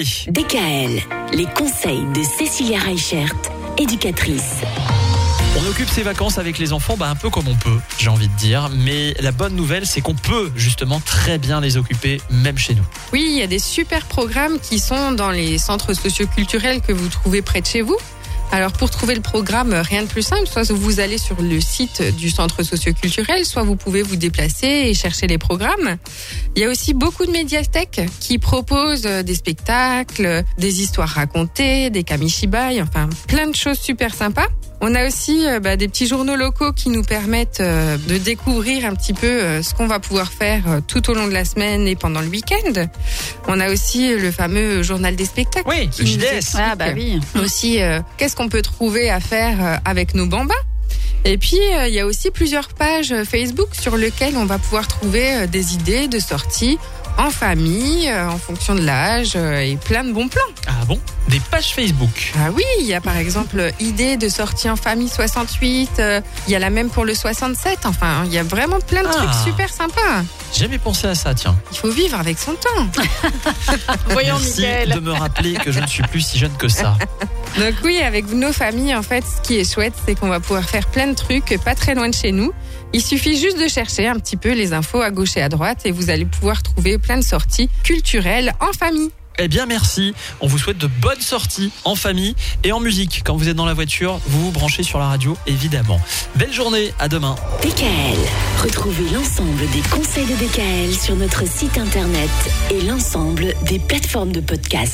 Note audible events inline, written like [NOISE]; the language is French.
DKL, les conseils de Cécilia Reichert, éducatrice. On occupe ses vacances avec les enfants bah, un peu comme on peut, j'ai envie de dire. Mais la bonne nouvelle, c'est qu'on peut justement très bien les occuper, même chez nous. Oui, il y a des super programmes qui sont dans les centres socioculturels que vous trouvez près de chez vous. Alors pour trouver le programme, rien de plus simple, soit vous allez sur le site du centre socioculturel, soit vous pouvez vous déplacer et chercher les programmes. Il y a aussi beaucoup de médiathèques qui proposent des spectacles, des histoires racontées, des kamishibai, enfin plein de choses super sympas. On a aussi euh, bah, des petits journaux locaux qui nous permettent euh, de découvrir un petit peu euh, ce qu'on va pouvoir faire tout au long de la semaine et pendant le week-end. On a aussi le fameux journal des spectacles. Oui, qui le nous JDS. explique Ah bah oui. Aussi, qu'est-ce qu'on peut trouver à faire avec nos bambas et puis, il y a aussi plusieurs pages Facebook sur lesquelles on va pouvoir trouver des idées de sorties en famille, en fonction de l'âge, et plein de bons plans. Ah bon? Des pages Facebook. Ah oui, il y a par exemple idée de sortie en famille 68, euh, il y a la même pour le 67, enfin il y a vraiment plein de Ah. trucs super sympas. J'ai jamais pensé à ça, tiens. Il faut vivre avec son temps. [LAUGHS] Voyons, Merci Mickaël. de me rappeler que je ne suis plus si jeune que ça. [LAUGHS] Donc oui, avec nos familles, en fait, ce qui est chouette, c'est qu'on va pouvoir faire plein de trucs pas très loin de chez nous. Il suffit juste de chercher un petit peu les infos à gauche et à droite et vous allez pouvoir trouver plein de sorties culturelles en famille. Eh bien, merci. On vous souhaite de bonnes sorties en famille et en musique. Quand vous êtes dans la voiture, vous vous branchez sur la radio, évidemment. Belle journée, à demain. DKL, retrouvez l'ensemble des conseils de DKL sur notre site internet et l'ensemble des plateformes de podcast.